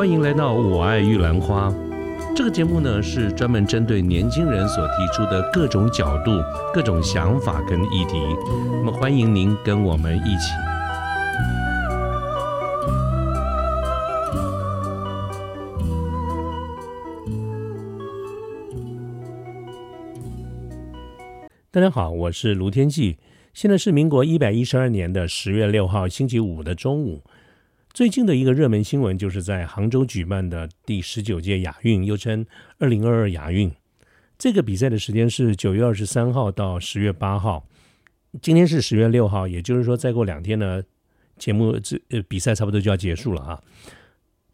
欢迎来到《我爱玉兰花》这个节目呢，是专门针对年轻人所提出的各种角度、各种想法跟议题。那么，欢迎您跟我们一起。大家好，我是卢天记。现在是民国一百一十二年的十月六号星期五的中午。最近的一个热门新闻，就是在杭州举办的第十九届亚运，又称二零二二亚运。这个比赛的时间是九月二十三号到十月八号。今天是十月六号，也就是说再过两天呢，节目这呃比赛差不多就要结束了啊。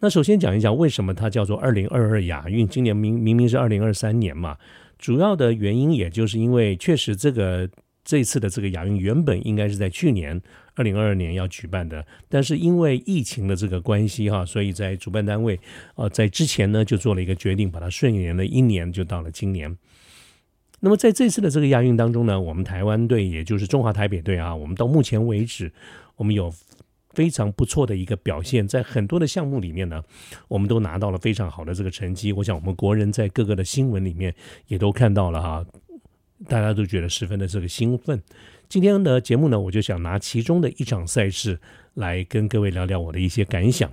那首先讲一讲为什么它叫做二零二二亚运？今年明明明是二零二三年嘛。主要的原因，也就是因为确实这个这次的这个亚运原本应该是在去年二零二二年要举办的，但是因为疫情的这个关系哈，所以在主办单位啊在之前呢就做了一个决定，把它顺延了一年，就到了今年。那么在这次的这个亚运当中呢，我们台湾队也就是中华台北队啊，我们到目前为止，我们有。非常不错的一个表现，在很多的项目里面呢，我们都拿到了非常好的这个成绩。我想，我们国人在各个的新闻里面也都看到了哈，大家都觉得十分的这个兴奋。今天的节目呢，我就想拿其中的一场赛事来跟各位聊聊我的一些感想。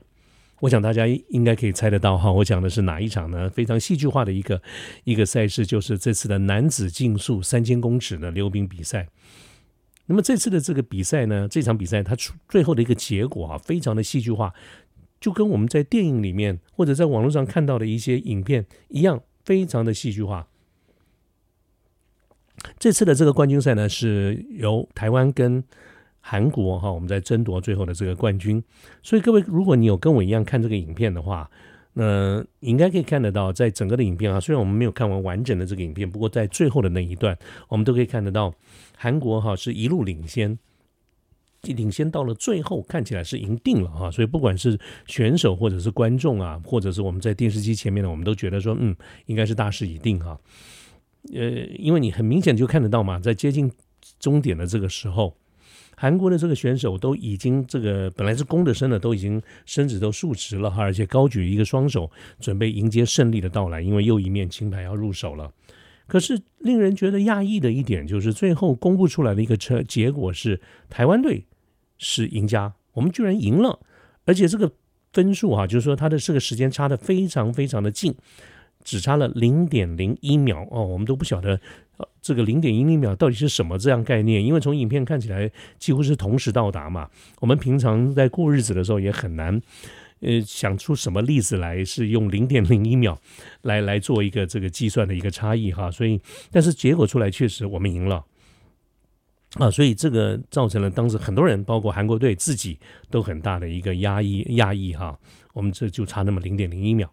我想大家应该可以猜得到哈，我讲的是哪一场呢？非常戏剧化的一个一个赛事，就是这次的男子竞速三千公尺的溜冰比赛。那么这次的这个比赛呢，这场比赛它出最后的一个结果啊，非常的戏剧化，就跟我们在电影里面或者在网络上看到的一些影片一样，非常的戏剧化。这次的这个冠军赛呢，是由台湾跟韩国哈，我们在争夺最后的这个冠军。所以各位，如果你有跟我一样看这个影片的话，那应该可以看得到，在整个的影片啊，虽然我们没有看完完整的这个影片，不过在最后的那一段，我们都可以看得到，韩国哈是一路领先，领先到了最后，看起来是赢定了哈。所以不管是选手或者是观众啊，或者是我们在电视机前面呢，我们都觉得说，嗯，应该是大势已定哈。呃，因为你很明显就看得到嘛，在接近终点的这个时候。韩国的这个选手都已经这个本来是弓着身的，都已经身子都竖直了哈，而且高举一个双手，准备迎接胜利的到来，因为又一面金牌要入手了。可是令人觉得讶异的一点就是，最后公布出来的一个车结果是台湾队是赢家，我们居然赢了，而且这个分数哈，就是说他的这个时间差的非常非常的近。只差了零点零一秒哦，我们都不晓得呃这个零点一零秒到底是什么这样概念，因为从影片看起来几乎是同时到达嘛。我们平常在过日子的时候也很难呃想出什么例子来是用零点零一秒来来做一个这个计算的一个差异哈。所以，但是结果出来确实我们赢了啊，所以这个造成了当时很多人，包括韩国队自己都很大的一个压抑压抑哈。我们这就差那么零点零一秒。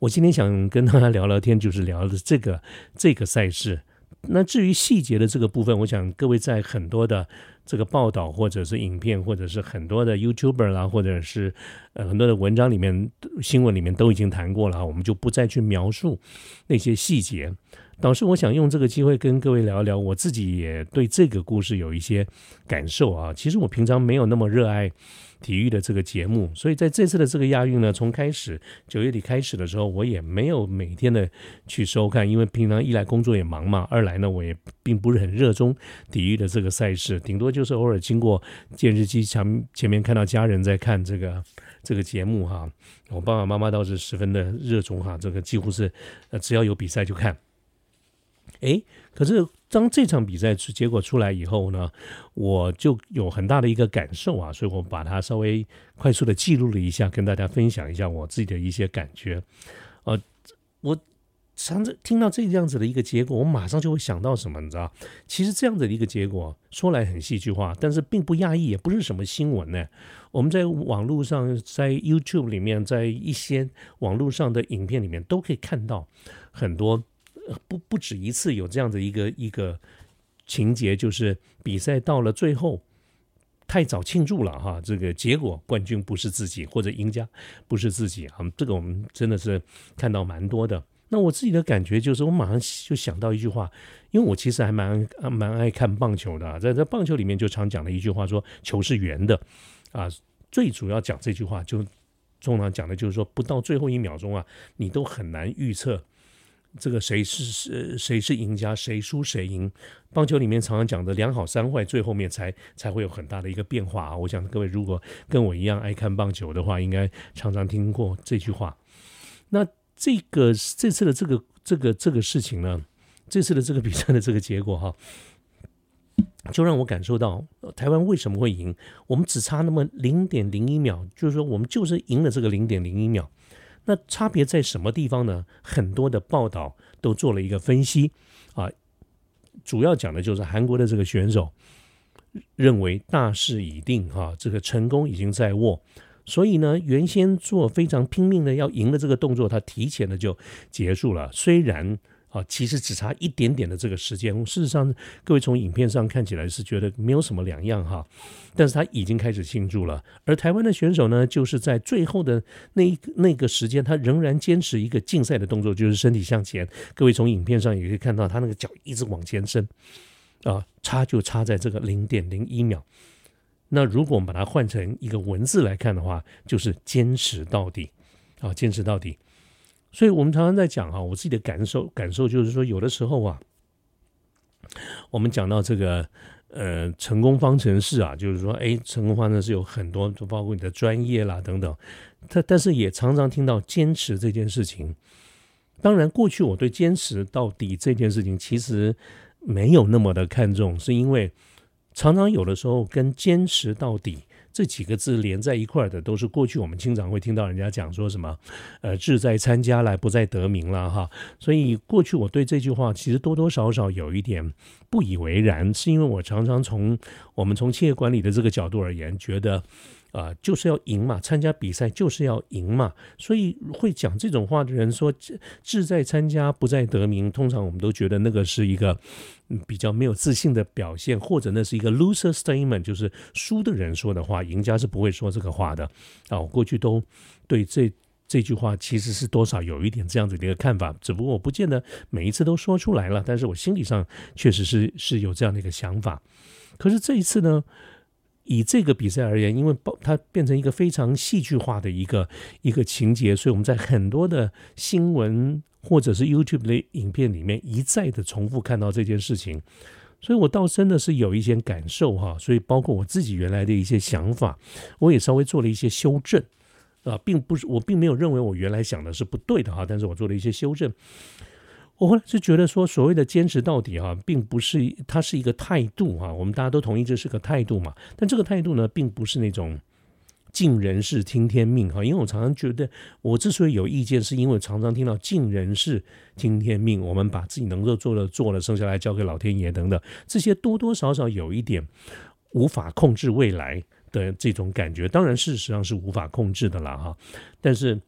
我今天想跟大家聊聊天，就是聊的这个这个赛事。那至于细节的这个部分，我想各位在很多的这个报道，或者是影片，或者是很多的 YouTuber 啦，或者是呃很多的文章里面、新闻里面都已经谈过了，我们就不再去描述那些细节。导师，我想用这个机会跟各位聊一聊，我自己也对这个故事有一些感受啊。其实我平常没有那么热爱体育的这个节目，所以在这次的这个亚运呢，从开始九月底开始的时候，我也没有每天的去收看，因为平常一来工作也忙嘛，二来呢我也并不是很热衷体育的这个赛事，顶多就是偶尔经过电视机前前面看到家人在看这个这个节目哈。我爸爸妈妈倒是十分的热衷哈，这个几乎是呃只要有比赛就看。哎，可是当这场比赛结果出来以后呢，我就有很大的一个感受啊，所以我把它稍微快速的记录了一下，跟大家分享一下我自己的一些感觉。呃，我常常听到这样子的一个结果，我马上就会想到什么，你知道？其实这样子的一个结果说来很戏剧化，但是并不压抑，也不是什么新闻呢。我们在网络上，在 YouTube 里面，在一些网络上的影片里面，都可以看到很多。不不止一次有这样的一个一个情节，就是比赛到了最后太早庆祝了哈，这个结果冠军不是自己或者赢家不是自己啊，这个我们真的是看到蛮多的。那我自己的感觉就是，我马上就想到一句话，因为我其实还蛮蛮爱看棒球的，在在棒球里面就常讲的一句话说球是圆的啊，最主要讲这句话就。通常讲的就是说，不到最后一秒钟啊，你都很难预测这个谁是是谁是赢家，谁输谁赢。棒球里面常常讲的两好三坏，最后面才才会有很大的一个变化啊。我想各位如果跟我一样爱看棒球的话，应该常常听过这句话。那这个这次的这个这个这个事情呢，这次的这个比赛的这个结果哈。就让我感受到台湾为什么会赢，我们只差那么零点零一秒，就是说我们就是赢了这个零点零一秒。那差别在什么地方呢？很多的报道都做了一个分析啊，主要讲的就是韩国的这个选手认为大势已定哈，这个成功已经在握，所以呢，原先做非常拼命的要赢的这个动作，他提前的就结束了。虽然。啊，其实只差一点点的这个时间。事实上，各位从影片上看起来是觉得没有什么两样哈，但是他已经开始庆祝了。而台湾的选手呢，就是在最后的那一那个时间，他仍然坚持一个竞赛的动作，就是身体向前。各位从影片上也可以看到，他那个脚一直往前伸，啊，差就差在这个零点零一秒。那如果我们把它换成一个文字来看的话，就是坚持到底，啊，坚持到底。所以，我们常常在讲啊，我自己的感受，感受就是说，有的时候啊，我们讲到这个呃成功方程式啊，就是说，哎，成功方程式有很多，就包括你的专业啦等等。但但是也常常听到坚持这件事情。当然，过去我对坚持到底这件事情其实没有那么的看重，是因为常常有的时候跟坚持到底。这几个字连在一块的，都是过去我们经常会听到人家讲说什么，呃，志在参加来，不在得名了哈。所以过去我对这句话其实多多少少有一点不以为然，是因为我常常从我们从企业管理的这个角度而言，觉得。啊，就是要赢嘛，参加比赛就是要赢嘛，所以会讲这种话的人说志在参加不在得名，通常我们都觉得那个是一个比较没有自信的表现，或者那是一个 loser statement，就是输的人说的话，赢家是不会说这个话的。啊，我过去都对这这句话其实是多少有一点这样子的一个看法，只不过我不见得每一次都说出来了，但是我心理上确实是是有这样的一个想法。可是这一次呢？以这个比赛而言，因为它变成一个非常戏剧化的一个一个情节，所以我们在很多的新闻或者是 YouTube 的影片里面一再的重复看到这件事情，所以我倒真的是有一些感受哈。所以包括我自己原来的一些想法，我也稍微做了一些修正啊，并不是我并没有认为我原来想的是不对的哈，但是我做了一些修正。我后来是觉得说，所谓的坚持到底哈，并不是它是一个态度哈，我们大家都同意这是个态度嘛。但这个态度呢，并不是那种尽人事听天命哈。因为我常常觉得，我之所以有意见，是因为常常听到尽人事听天命，我们把自己能够做的做了，剩下来交给老天爷等等，这些多多少少有一点无法控制未来的这种感觉。当然，事实上是无法控制的啦哈。但是。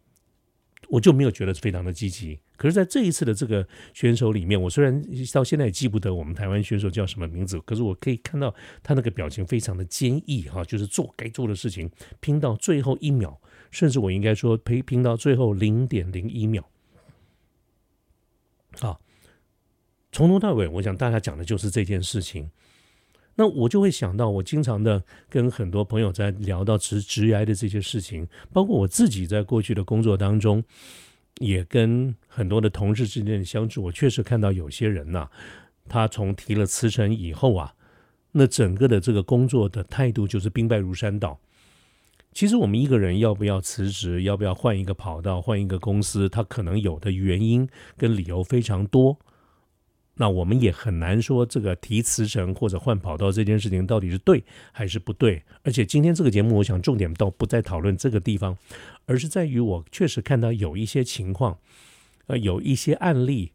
我就没有觉得非常的积极，可是在这一次的这个选手里面，我虽然到现在也记不得我们台湾选手叫什么名字，可是我可以看到他那个表情非常的坚毅哈，就是做该做的事情，拼到最后一秒，甚至我应该说拼拼到最后零点零一秒，啊，从头到尾，我想大家讲的就是这件事情。那我就会想到，我经常的跟很多朋友在聊到直直癌的这些事情，包括我自己在过去的工作当中，也跟很多的同事之间的相处，我确实看到有些人呐，他从提了辞呈以后啊，那整个的这个工作的态度就是兵败如山倒。其实我们一个人要不要辞职，要不要换一个跑道，换一个公司，他可能有的原因跟理由非常多。那我们也很难说这个提辞呈或者换跑道这件事情到底是对还是不对。而且今天这个节目，我想重点倒不在讨论这个地方，而是在于我确实看到有一些情况，呃，有一些案例，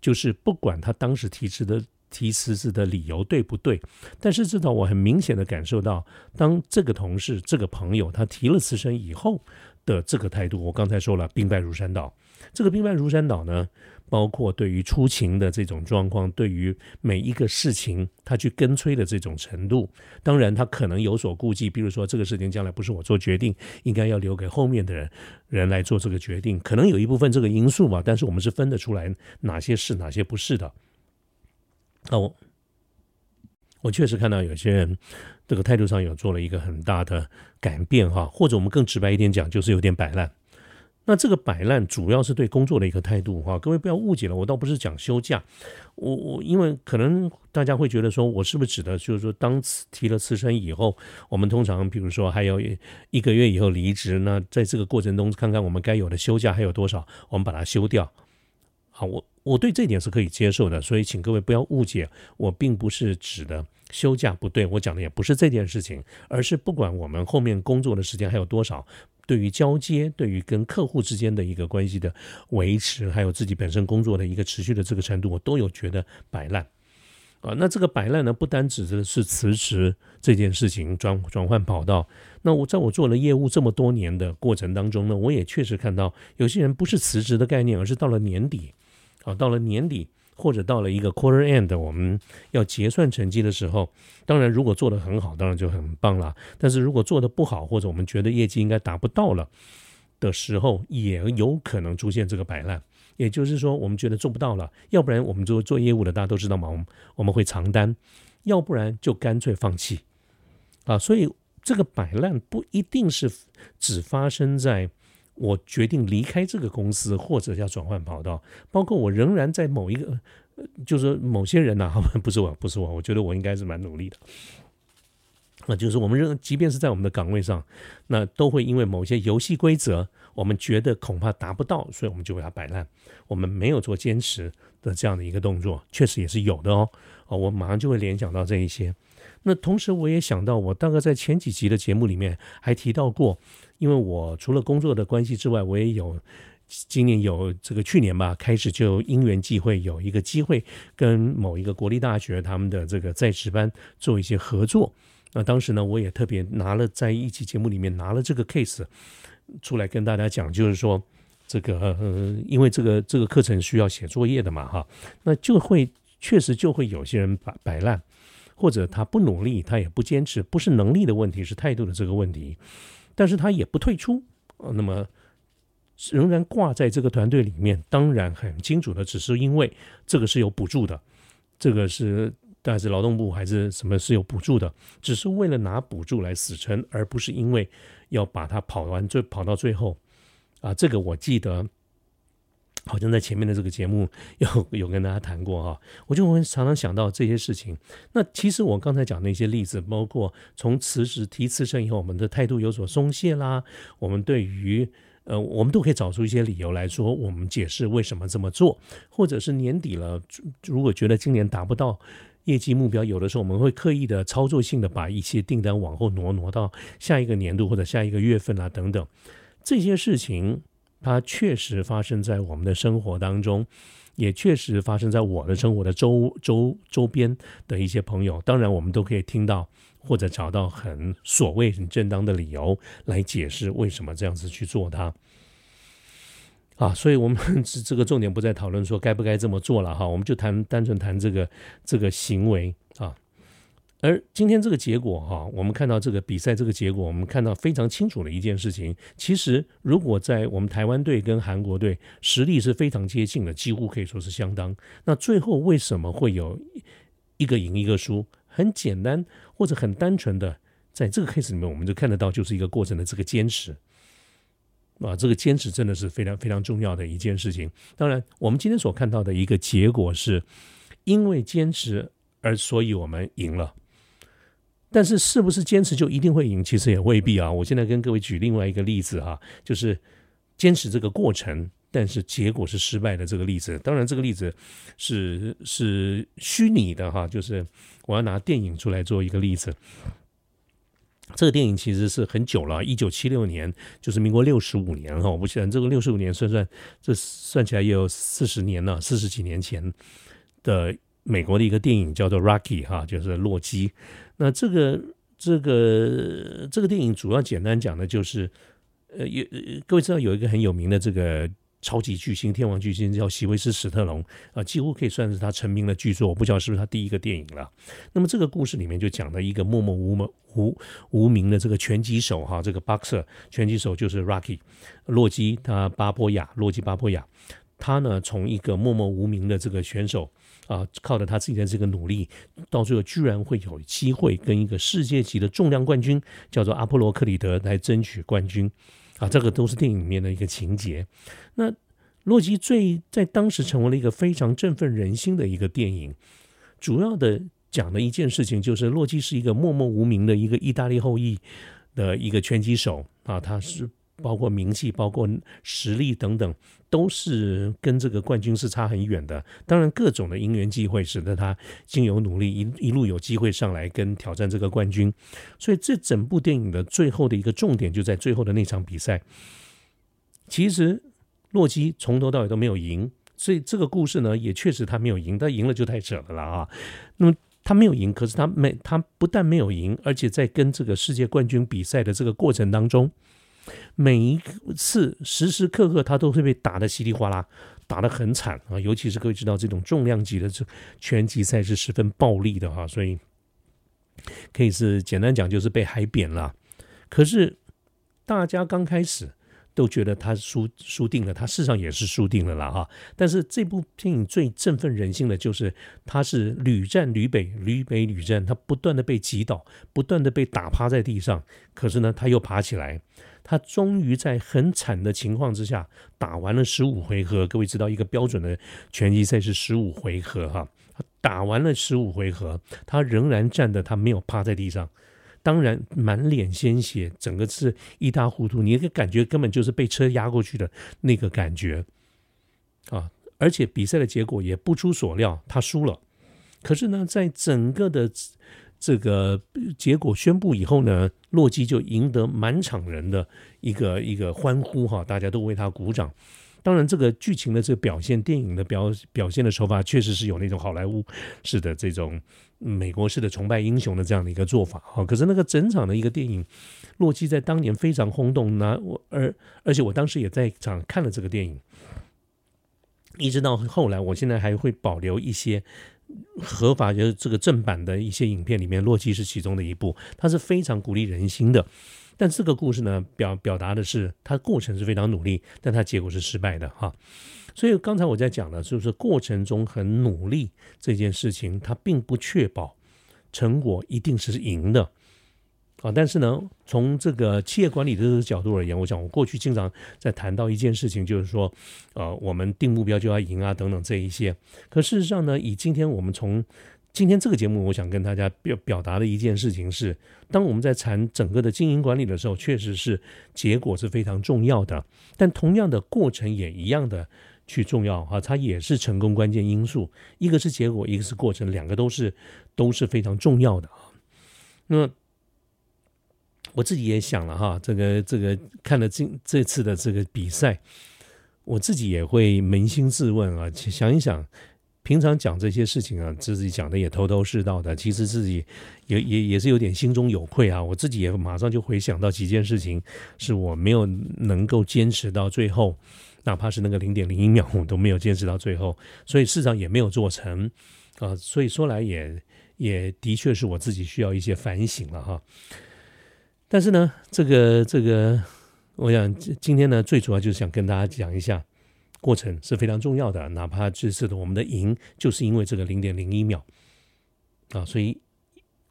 就是不管他当时提辞的提辞职的理由对不对，但是至少我很明显的感受到，当这个同事、这个朋友他提了辞呈以后的这个态度，我刚才说了，兵败如山倒。这个兵败如山倒呢？包括对于出勤的这种状况，对于每一个事情他去跟催的这种程度，当然他可能有所顾忌，比如说这个事情将来不是我做决定，应该要留给后面的人人来做这个决定，可能有一部分这个因素嘛。但是我们是分得出来哪些是哪些不是的。那我我确实看到有些人这个态度上有做了一个很大的改变哈，或者我们更直白一点讲，就是有点摆烂。那这个摆烂主要是对工作的一个态度哈，各位不要误解了，我倒不是讲休假，我我因为可能大家会觉得说我是不是指的，就是说当辞提了辞呈以后，我们通常比如说还有一个月以后离职，那在这个过程中看看我们该有的休假还有多少，我们把它休掉。好，我我对这点是可以接受的，所以请各位不要误解，我并不是指的休假不对，我讲的也不是这件事情，而是不管我们后面工作的时间还有多少。对于交接，对于跟客户之间的一个关系的维持，还有自己本身工作的一个持续的这个程度，我都有觉得摆烂啊。那这个摆烂呢，不单指的是辞职这件事情，转转换跑道。那我在我做了业务这么多年的过程当中呢，我也确实看到有些人不是辞职的概念，而是到了年底啊，到了年底。或者到了一个 quarter end，我们要结算成绩的时候，当然如果做得很好，当然就很棒了。但是如果做得不好，或者我们觉得业绩应该达不到了的时候，也有可能出现这个摆烂。也就是说，我们觉得做不到了，要不然我们做做业务的大家都知道嘛，我们我们会长单，要不然就干脆放弃啊。所以这个摆烂不一定是只发生在。我决定离开这个公司，或者要转换跑道，包括我仍然在某一个，就是某些人呐，不是我，不是我，我觉得我应该是蛮努力的。那就是我们仍，即便是在我们的岗位上，那都会因为某些游戏规则，我们觉得恐怕达不到，所以我们就给它摆烂，我们没有做坚持的这样的一个动作，确实也是有的哦。哦，我马上就会联想到这一些。那同时我也想到，我大概在前几集的节目里面还提到过。因为我除了工作的关系之外，我也有今年有这个去年吧，开始就因缘际会有一个机会跟某一个国立大学他们的这个在职班做一些合作。那当时呢，我也特别拿了在一期节目里面拿了这个 case 出来跟大家讲，就是说这个呃，因为这个这个课程需要写作业的嘛，哈，那就会确实就会有些人摆摆烂，或者他不努力，他也不坚持，不是能力的问题，是态度的这个问题。但是他也不退出，呃，那么仍然挂在这个团队里面。当然很清楚的，只是因为这个是有补助的，这个是，但是劳动部还是什么是有补助的，只是为了拿补助来死撑，而不是因为要把它跑完最跑到最后。啊，这个我记得。好像在前面的这个节目 有有跟大家谈过哈，我就会常常想到这些事情。那其实我刚才讲那些例子，包括从辞职提辞呈以后，我们的态度有所松懈啦，我们对于呃，我们都可以找出一些理由来说，我们解释为什么这么做，或者是年底了，如果觉得今年达不到业绩目标，有的时候我们会刻意的操作性的把一些订单往后挪，挪到下一个年度或者下一个月份啊等等这些事情。它确实发生在我们的生活当中，也确实发生在我的生活的周周周边的一些朋友。当然，我们都可以听到或者找到很所谓很正当的理由来解释为什么这样子去做它。啊，所以我们 这这个重点不再讨论说该不该这么做了哈，我们就谈单纯谈这个这个行为啊。而今天这个结果哈，我们看到这个比赛这个结果，我们看到非常清楚的一件事情。其实，如果在我们台湾队跟韩国队实力是非常接近的，几乎可以说是相当。那最后为什么会有一个赢一个输？很简单，或者很单纯的，在这个 case 里面，我们就看得到，就是一个过程的这个坚持啊，这个坚持真的是非常非常重要的一件事情。当然，我们今天所看到的一个结果是，因为坚持而所以我们赢了。但是是不是坚持就一定会赢？其实也未必啊！我现在跟各位举另外一个例子哈，就是坚持这个过程，但是结果是失败的这个例子。当然，这个例子是是虚拟的哈，就是我要拿电影出来做一个例子。这个电影其实是很久了，一九七六年，就是民国六十五年哈。我不晓得这个六十五年算算，这算起来也有四十年了，四十几年前的美国的一个电影叫做《Rocky》哈，就是洛基。那这个这个这个电影主要简单讲的就是，呃，有各位知道有一个很有名的这个超级巨星、天王巨星叫席维斯·史特龙啊，几乎可以算是他成名的巨作。我不知道是不是他第一个电影了。那么这个故事里面就讲了一个默默无闻无无名的这个拳击手哈，这个 boxer 拳击手就是 Rocky 洛基，他巴波亚洛基巴波亚，他呢从一个默默无名的这个选手啊，靠着他自己的这个努力，到最后居然会有机会跟一个世界级的重量冠军，叫做阿波罗克里德来争取冠军啊，这个都是电影里面的一个情节。那洛基最在当时成为了一个非常振奋人心的一个电影，主要的讲的一件事情就是洛基是一个默默无名的一个意大利后裔的一个拳击手啊，他是。包括名气、包括实力等等，都是跟这个冠军是差很远的。当然，各种的因缘际会使得他经由努力一一路有机会上来跟挑战这个冠军。所以，这整部电影的最后的一个重点就在最后的那场比赛。其实，洛基从头到尾都没有赢，所以这个故事呢，也确实他没有赢。他赢了就太扯了啦啊！那么他没有赢，可是他没他不但没有赢，而且在跟这个世界冠军比赛的这个过程当中。每一次时时刻刻，他都会被打得稀里哗啦，打得很惨啊！尤其是各位知道，这种重量级的这拳击赛是十分暴力的哈，所以可以是简单讲就是被海扁了。可是大家刚开始都觉得他输输定了，他事实上也是输定了啦哈。但是这部电影最振奋人心的就是他是屡战屡北，屡北屡战，他不断的被击倒，不断的被打趴在地上，可是呢，他又爬起来。他终于在很惨的情况之下打完了十五回合。各位知道，一个标准的拳击赛是十五回合哈。打完了十五回合，他仍然站的，他没有趴在地上。当然，满脸鲜血，整个是一塌糊涂。你那个感觉根本就是被车压过去的那个感觉啊！而且比赛的结果也不出所料，他输了。可是呢，在整个的。这个结果宣布以后呢，洛基就赢得满场人的一个一个欢呼哈，大家都为他鼓掌。当然，这个剧情的这个表现，电影的表表现的手法，确实是有那种好莱坞式的这种美国式的崇拜英雄的这样的一个做法哈。可是那个整场的一个电影，洛基在当年非常轰动，那我而而且我当时也在场看了这个电影，一直到后来，我现在还会保留一些。合法就是这个正版的一些影片里面，洛基是其中的一部，它是非常鼓励人心的。但这个故事呢，表表达的是它过程是非常努力，但它结果是失败的哈。所以刚才我在讲的就是过程中很努力这件事情，它并不确保成果一定是赢的。啊，但是呢，从这个企业管理的角度而言，我想我过去经常在谈到一件事情，就是说，呃，我们定目标就要赢啊，等等这一些。可事实上呢，以今天我们从今天这个节目，我想跟大家表表达的一件事情是，当我们在谈整个的经营管理的时候，确实是结果是非常重要的，但同样的过程也一样的去重要啊，它也是成功关键因素。一个是结果，一个是过程，两个都是都是非常重要的啊。那。我自己也想了哈，这个这个看了这这次的这个比赛，我自己也会扪心自问啊，想一想，平常讲这些事情啊，自己讲的也头头是道的，其实自己也也也是有点心中有愧啊。我自己也马上就回想到几件事情，是我没有能够坚持到最后，哪怕是那个零点零一秒，我都没有坚持到最后，所以市场也没有做成啊。所以说来也也的确是我自己需要一些反省了哈。但是呢，这个这个，我想今天呢，最主要就是想跟大家讲一下，过程是非常重要的。哪怕这次的我们的赢，就是因为这个零点零一秒啊，所以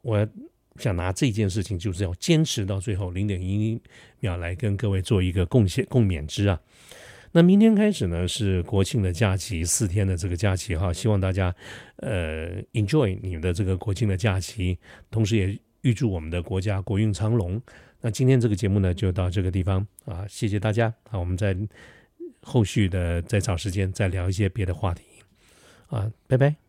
我想拿这件事情，就是要坚持到最后零点一秒来跟各位做一个贡献共勉之啊。那明天开始呢，是国庆的假期，四天的这个假期哈，希望大家呃 enjoy 你们的这个国庆的假期，同时也。预祝我们的国家国运昌隆。那今天这个节目呢，就到这个地方啊，谢谢大家啊，我们在后续的再找时间再聊一些别的话题啊，拜拜。